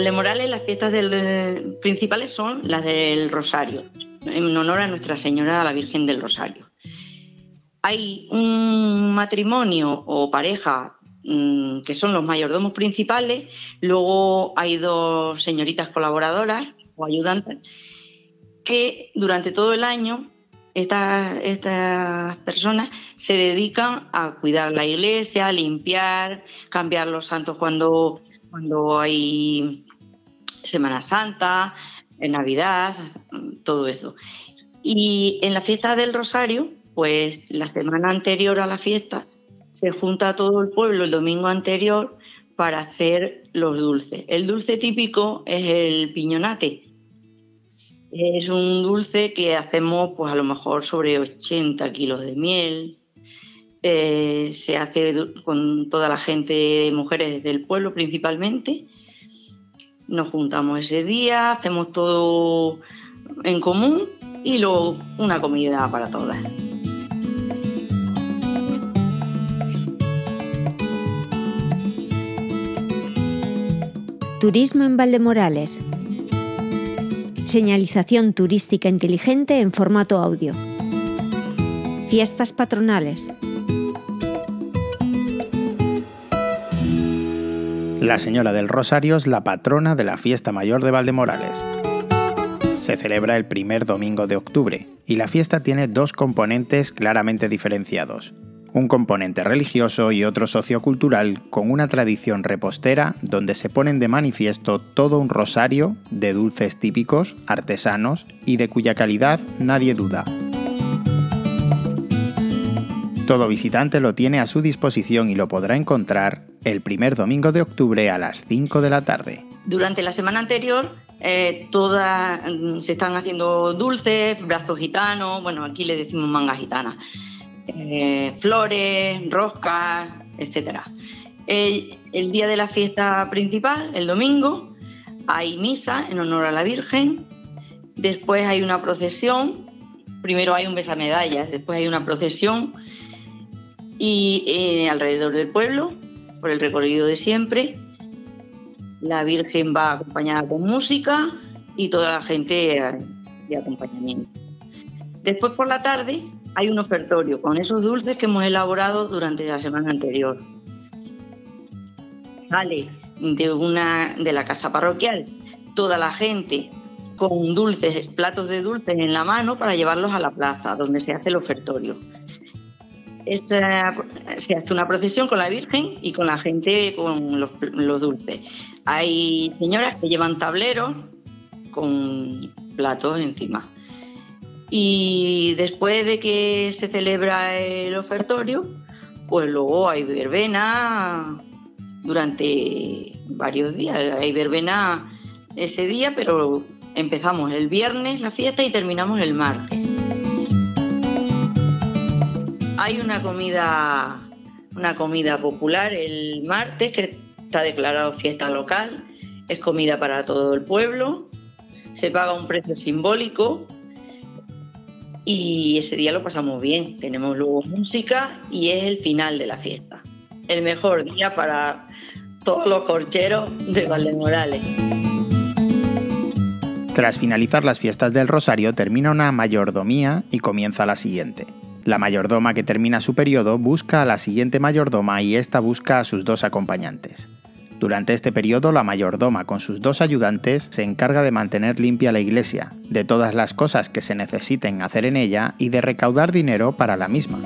Valdemorales las fiestas principales son las del Rosario, en honor a Nuestra Señora la Virgen del Rosario. Hay un matrimonio o pareja mm, que son los mayordomos principales, luego hay dos señoritas colaboradoras o ayudantes que durante todo el año estas, estas personas se dedican a cuidar la iglesia, a limpiar, cambiar los santos cuando, cuando hay Semana Santa, Navidad, todo eso. Y en la fiesta del Rosario, pues la semana anterior a la fiesta se junta todo el pueblo el domingo anterior para hacer los dulces. El dulce típico es el piñonate, es un dulce que hacemos pues a lo mejor sobre 80 kilos de miel. Eh, se hace con toda la gente, mujeres del pueblo principalmente. Nos juntamos ese día, hacemos todo en común y luego una comida para todas. Turismo en Valdemorales Señalización turística inteligente en formato audio. Fiestas patronales. La Señora del Rosario es la patrona de la Fiesta Mayor de Valdemorales. Se celebra el primer domingo de octubre y la fiesta tiene dos componentes claramente diferenciados un componente religioso y otro sociocultural con una tradición repostera donde se ponen de manifiesto todo un rosario de dulces típicos, artesanos y de cuya calidad nadie duda. Todo visitante lo tiene a su disposición y lo podrá encontrar el primer domingo de octubre a las 5 de la tarde. Durante la semana anterior eh, todas mm, se están haciendo dulces, brazos gitanos, bueno, aquí le decimos manga gitana. Eh, flores, roscas, etc. El, día de la fiesta principal, el domingo, hay misa en honor a la Virgen, después hay una procesión, primero hay un besamedallas, después hay una procesión y eh, alrededor del pueblo, por el recorrido de siempre, la Virgen va acompañada con música y toda la gente de acompañamiento. Después por la tarde hay un ofertorio con esos dulces que hemos elaborado durante la semana anterior. Sale de una de la casa parroquial toda la gente con dulces, platos de dulces en la mano para llevarlos a la plaza donde se hace el ofertorio. Se hace una procesión con la Virgen y con la gente con los, los dulces. Hay señoras que llevan tableros con platos encima. Y después de que se celebra el ofertorio, pues luego hay verbena durante varios días. Hay verbena ese día, pero empezamos el viernes la fiesta y terminamos el martes. Hay una comida, una comida popular el martes que está declarado fiesta local. Es comida para todo el pueblo. Se paga un precio simbólico y ese día lo pasamos bien. Tenemos luego música y es el final de la fiesta. El mejor día para todos los corcheros de Valdemorales. Tras finalizar las fiestas del Rosario termina una mayordomía y comienza la siguiente. La mayordoma que termina su periodo busca a la siguiente mayordoma y esta busca a sus dos acompañantes. Durante este periodo, la mayordoma con sus dos ayudantes se encarga de mantener limpia la iglesia, de todas las cosas que se necesiten hacer en ella y de recaudar dinero para la misma.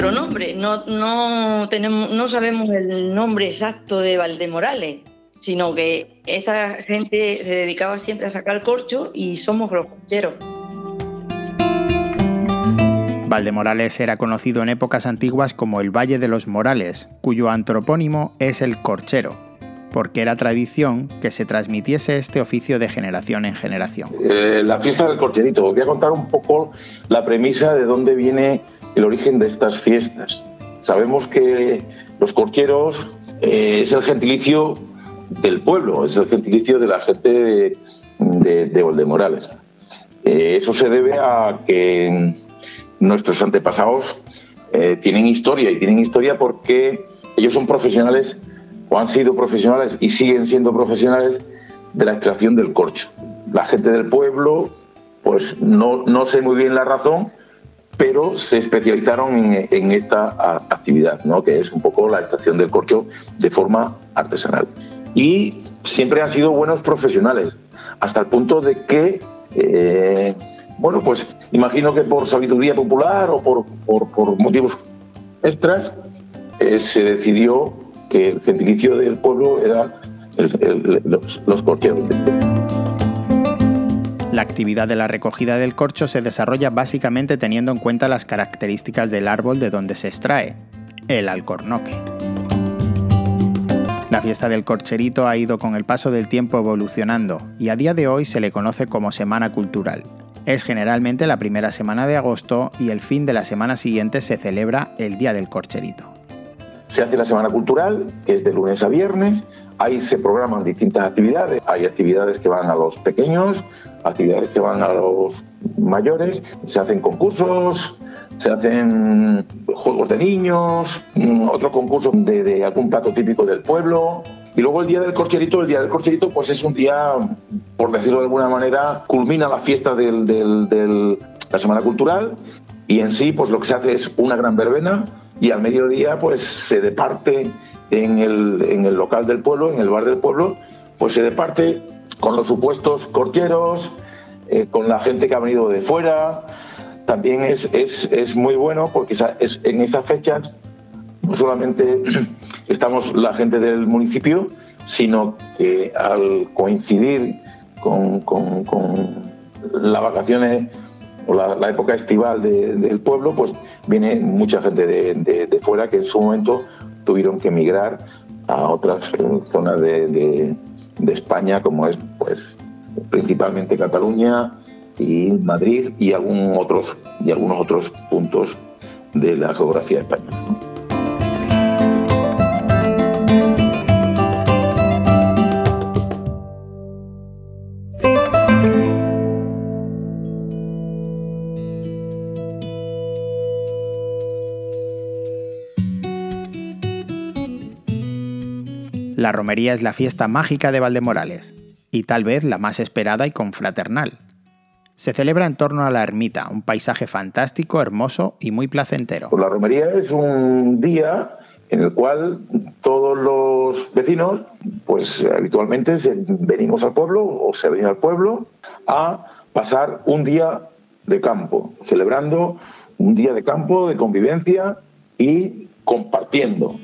No, tenemos, no sabemos el nombre exacto de Valdemorales, sino que esa gente se dedicaba siempre a sacar corcho y somos los corcheros. Valdemorales era conocido en épocas antiguas como el Valle de los Morales, cuyo antropónimo es el corchero, porque era tradición que se transmitiese este oficio de generación en generación. Eh, la fiesta del corcherito, voy a contar un poco la premisa de dónde viene el origen de estas fiestas. Sabemos que los corcheros eh, es el gentilicio del pueblo, es el gentilicio de la gente de, de, de Valdemorales. Eh, eso se debe a que nuestros antepasados eh, tienen historia y tienen historia porque ellos son profesionales o han sido profesionales y siguen siendo profesionales de la extracción del corcho. La gente del pueblo, pues no, no sé muy bien la razón, pero se especializaron en, esta actividad, ¿no? que es un poco la extracción del corcho de forma artesanal. Y siempre han sido buenos profesionales, hasta el punto de que eh, bueno, pues imagino que por sabiduría popular o por, por, motivos extras eh, se decidió que el gentilicio del pueblo era los, los corcheros. La actividad de la recogida del corcho se desarrolla básicamente teniendo en cuenta las características del árbol de donde se extrae, el alcornoque. La fiesta del corcherito ha ido con el paso del tiempo evolucionando y a día de hoy se le conoce como Semana Cultural. Es generalmente la primera semana de agosto y el fin de la semana siguiente se celebra el Día del Corcherito. Se hace la Semana Cultural, que es de lunes a viernes, ahí se programan distintas actividades, hay actividades que van a los pequeños, actividades que van a los mayores, se hacen concursos, se hacen juegos de niños, mm, otro concurso de, algún plato típico del pueblo. Y luego el día del corcherito, el día del corcherito pues es un día, por decirlo de alguna manera, culmina la fiesta de la Semana Cultural. Y en sí pues lo que se hace es una gran verbena y al mediodía pues se departe en el, en el local del pueblo, en el bar del pueblo, pues se departe con los supuestos corcheros, eh, con la gente que ha venido de fuera, también es, es, muy bueno porque es, en esas fechas no solamente estamos la gente del municipio, sino que al coincidir con, las vacaciones o la, época estival del pueblo, pues viene mucha gente de, fuera que en su momento tuvieron que emigrar a otras zonas de, España, como es pues principalmente Cataluña, y Madrid y, algún otros, y algunos otros puntos de la geografía española. La romería es la fiesta mágica de Valdemorales, y tal vez la más esperada y confraternal se celebra en torno a la ermita, un paisaje fantástico, hermoso y muy placentero. Pues la romería es un día en el cual todos los vecinos, pues habitualmente venimos al pueblo o se ven al pueblo a pasar un día de campo, celebrando un día de campo, de convivencia y compartiendo.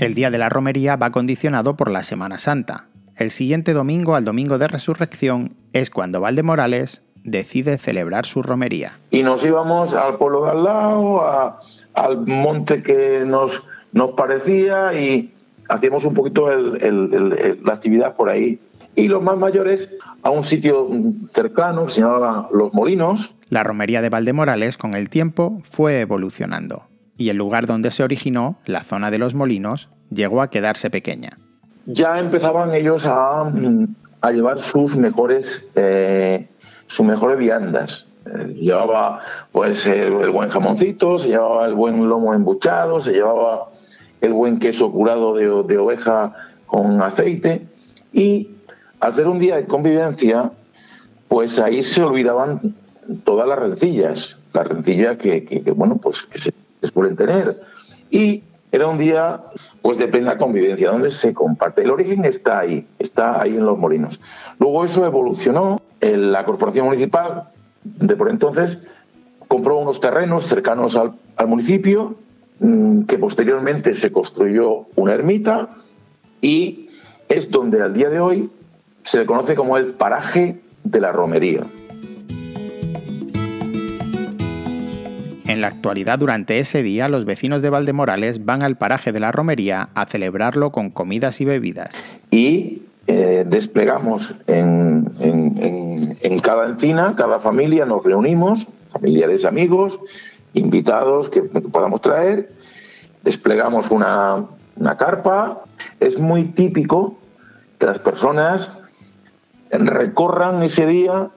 El día de la romería va condicionado por la Semana Santa, el siguiente domingo al domingo de resurrección es cuando Valdemorales decide celebrar su romería. Y nos íbamos al pueblo de al lado, al monte que nos, nos parecía y hacíamos un poquito la actividad por ahí. Y los más mayores a un sitio cercano que se llamaba Los Molinos. La romería de Valdemorales con el tiempo fue evolucionando y el lugar donde se originó, la zona de los molinos, llegó a quedarse pequeña ya empezaban ellos a, llevar sus mejores, eh, sus mejores viandas. Eh, llevaba pues el, buen jamoncito, se llevaba el buen lomo embuchado, se llevaba el buen queso curado de, oveja con aceite y al ser un día de convivencia, pues ahí se olvidaban todas las rencillas, las rencillas que, bueno, pues que se suelen tener. Y era un día pues de plena convivencia, donde se comparte. El origen está ahí, está ahí en los molinos. Luego eso evolucionó, en la corporación municipal de por entonces compró unos terrenos cercanos al, municipio, mm, que posteriormente se construyó una ermita y es donde al día de hoy se le conoce como el paraje de la romería. En la actualidad, durante ese día, los vecinos de Valdemorales van al paraje de la romería a celebrarlo con comidas y bebidas. Y eh, desplegamos en, en, cada encina, cada familia, nos reunimos, familiares, amigos, invitados que, podamos traer, desplegamos una, carpa. Es muy típico que las personas recorran ese día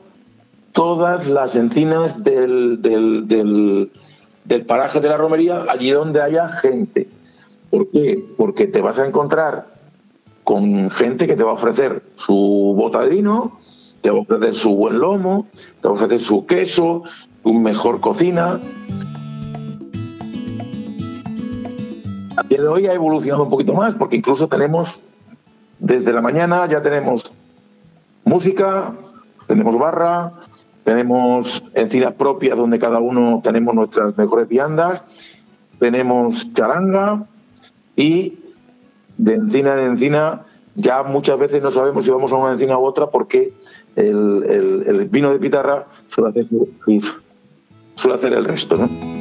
todas las encinas del, del, paraje de la romería, allí donde haya gente. ¿Por qué? Porque te vas a encontrar con gente que te va a ofrecer su bota de vino, te va a ofrecer su buen lomo, te va a ofrecer su queso, su mejor cocina. A día de hoy ha evolucionado un poquito más porque incluso tenemos, desde la mañana ya tenemos música, tenemos barra, tenemos encinas propias donde cada uno tenemos nuestras mejores viandas, tenemos charanga y de encina en encina ya muchas veces no sabemos si vamos a una encina u otra porque el, vino de pitarra suele hacer, suele hacer el resto. ¿no?